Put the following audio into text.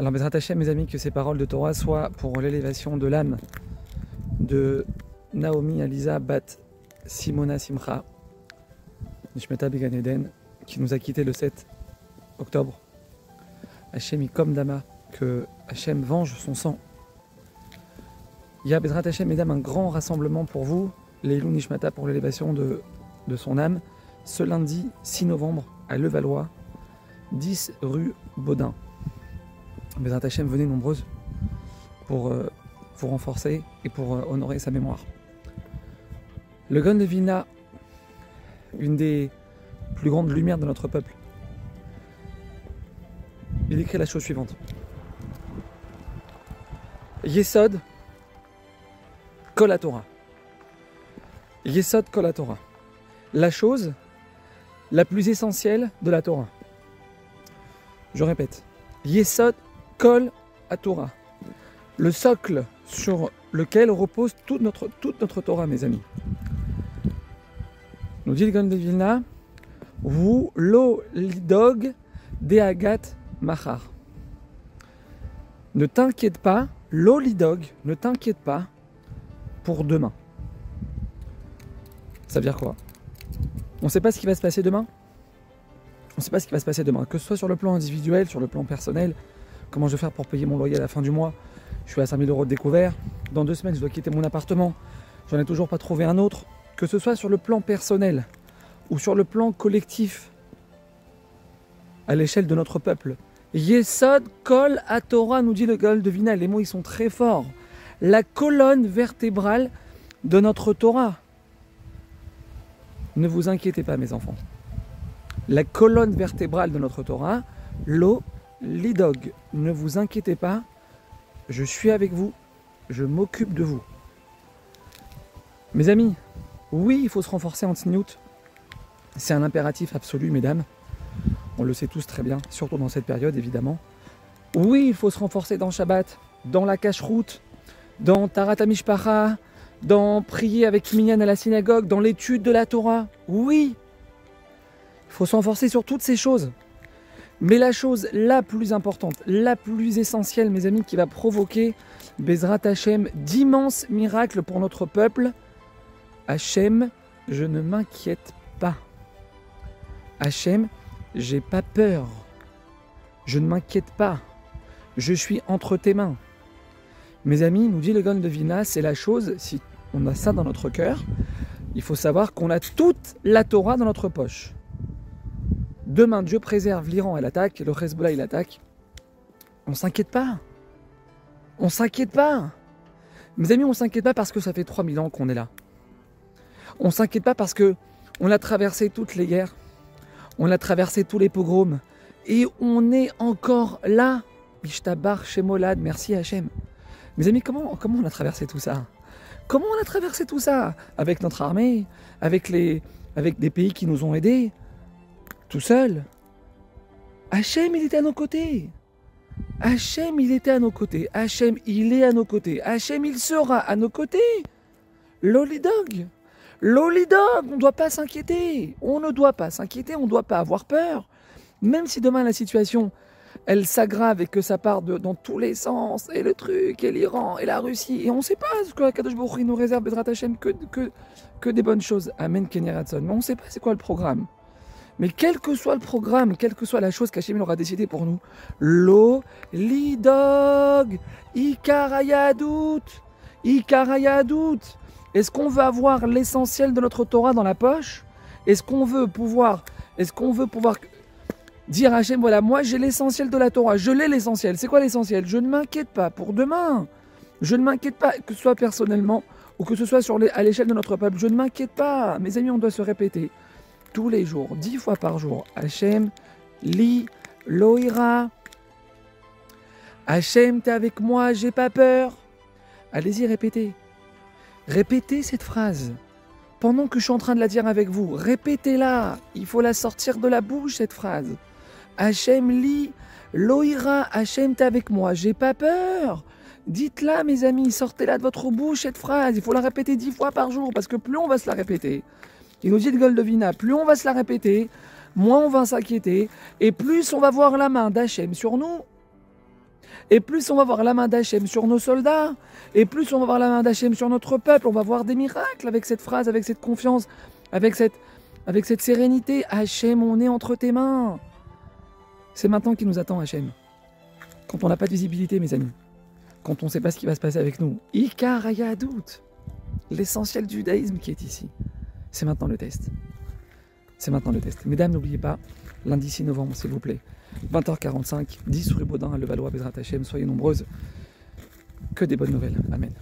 Alors, Bezrat Hashem, mes amis, que ces paroles de Torah soient pour l'élévation de l'âme de Naomi Aliza Bat Simona Simcha, Nishmeta Began Eden, qui nous a quittés le 7 octobre. Hachem comme Dama, que Hachem venge son sang. Il y a Bezrat Hachem, mesdames, un grand rassemblement pour vous, les Nishmata pour l'élévation de, de son âme, ce lundi 6 novembre à Levallois, 10 rue Baudin. Bezrat Hachem, venez nombreuses pour euh, vous renforcer et pour euh, honorer sa mémoire. Le Gon de Vina, une des plus grandes lumières de notre peuple, il écrit la chose suivante. Yesod Kol Torah. Yesod Kol Torah. La chose la plus essentielle de la Torah. Je répète. Yesod Kol Torah. Le socle sur lequel repose toute notre, toute notre Torah, mes amis. Nous dit le Gan Vilna, vous lo lidog de agat machar. Ne t'inquiète pas, lo lidog, ne t'inquiète pas pour demain. Ça veut dire quoi? On ne sait pas ce qui va se passer demain? On ne sait pas ce qui va se passer demain, que ce soit sur le plan individuel, sur le plan personnel, comment je vais faire pour payer mon loyer à la fin du mois, je suis à 5000 euros de découvert. Dans deux semaines, je dois quitter mon appartement. J'en ai toujours pas trouvé un autre. Que ce soit sur le plan personnel ou sur le plan collectif, à l'échelle de notre peuple. Yesod kol à Torah, nous dit le Gol de Vina. Les mots, ils sont très forts. La colonne vertébrale de notre Torah. Ne vous inquiétez pas, mes enfants. La colonne vertébrale de notre Torah, l'eau, l'idog. Ne vous inquiétez pas, je suis avec vous, je m'occupe de vous. Mes amis, oui, il faut se renforcer en Tzniut. C'est un impératif absolu, mesdames. On le sait tous très bien, surtout dans cette période, évidemment. Oui, il faut se renforcer dans Shabbat, dans la cache-route, dans Tarat Amishpacha, dans prier avec Minyan à la synagogue, dans l'étude de la Torah. Oui, il faut se renforcer sur toutes ces choses. Mais la chose la plus importante, la plus essentielle, mes amis, qui va provoquer Bezrat Hachem d'immenses miracles pour notre peuple, Hachem, je ne m'inquiète pas. Hachem, j'ai pas peur. Je ne m'inquiète pas. Je suis entre tes mains. Mes amis, nous dit le Gon de Vina, c'est la chose, si on a ça dans notre cœur, il faut savoir qu'on a toute la Torah dans notre poche. Demain, Dieu préserve l'Iran, elle attaque, le Hezbollah, il attaque. On s'inquiète pas. On s'inquiète pas. Mes amis, on s'inquiète pas parce que ça fait 3000 ans qu'on est là. On s'inquiète pas parce que on a traversé toutes les guerres. On a traversé tous les pogroms. Et on est encore là. Ishtabar, Shemolad, merci Hachem. Mes amis, comment, comment on a traversé tout ça? Comment on a traversé tout ça? Avec notre armée, avec, les, avec des pays qui nous ont aidés, tout seul. Hachem, il était à nos côtés. Hachem, il était à nos côtés. Hachem, il est à nos côtés. Hachem, il sera à nos côtés. Lolidog. Lolidog, on ne doit pas s'inquiéter. On ne doit pas s'inquiéter, on ne doit pas avoir peur. Même si demain la situation, elle s'aggrave et que ça part de, dans tous les sens, et le truc, et l'Iran, et la Russie, et on ne sait pas ce que la Kadosh Baruch nous réserve, Bezrat Hachem, que, que, que des bonnes choses. Amen, Kenny Radson. Mais on ne sait pas c'est quoi le programme. Mais quel que soit le programme, quelle que soit la chose qu'Hachem aura décidé pour nous, l'eau, l'idog, ikarayadout, ikarayadout. Est-ce qu'on veut avoir l'essentiel de notre Torah dans la poche? Est-ce qu'on veut pouvoir, est-ce qu'on veut pouvoir dire à Hachem, voilà, moi j'ai l'essentiel de la Torah, je l'ai l'essentiel. C'est quoi l'essentiel? Je ne m'inquiète pas pour demain. Je ne m'inquiète pas, que ce soit personnellement ou que ce soit à l'échelle de notre peuple. Je ne m'inquiète pas. Mes amis, on doit se répéter tous les jours, dix fois par jour. Hachem, li, loira. Hachem, t'es avec moi, j'ai pas peur. Allez-y, répétez. Répétez cette phrase. Pendant que je suis en train de la dire avec vous, répétez-la. Il faut la sortir de la bouche, cette phrase. Hachem, li, loira. Hachem, t'es avec moi, j'ai pas peur. Dites-la, mes amis, sortez-la de votre bouche, cette phrase. Il faut la répéter dix fois par jour, parce que plus on va se la répéter, il nous dit de Goldovina, plus on va se la répéter, moins on va s'inquiéter, et plus on va voir la main d'Hachem sur nous. et plus on va voir la main d'Hachem sur nos soldats, et plus on va voir la main d'Hachem sur notre peuple, on va voir des miracles avec cette phrase, avec cette confiance, avec cette, avec cette sérénité. Hachem, on est entre tes mains. C'est maintenant qu'il nous attend, Hachem. Quand on n'a pas de visibilité, mes amis, quand on ne sait pas ce qui va se passer avec nous, Ikar doute. l'essentiel du judaïsme qui est ici, c'est maintenant le test. C'est maintenant le test. Mesdames, n'oubliez pas, lundi 6 novembre, s'il vous plaît, 20h45, 10 rue Baudin à Levallois, Bezrat Hachem, soyez nombreuses. Que des bonnes nouvelles. Amen.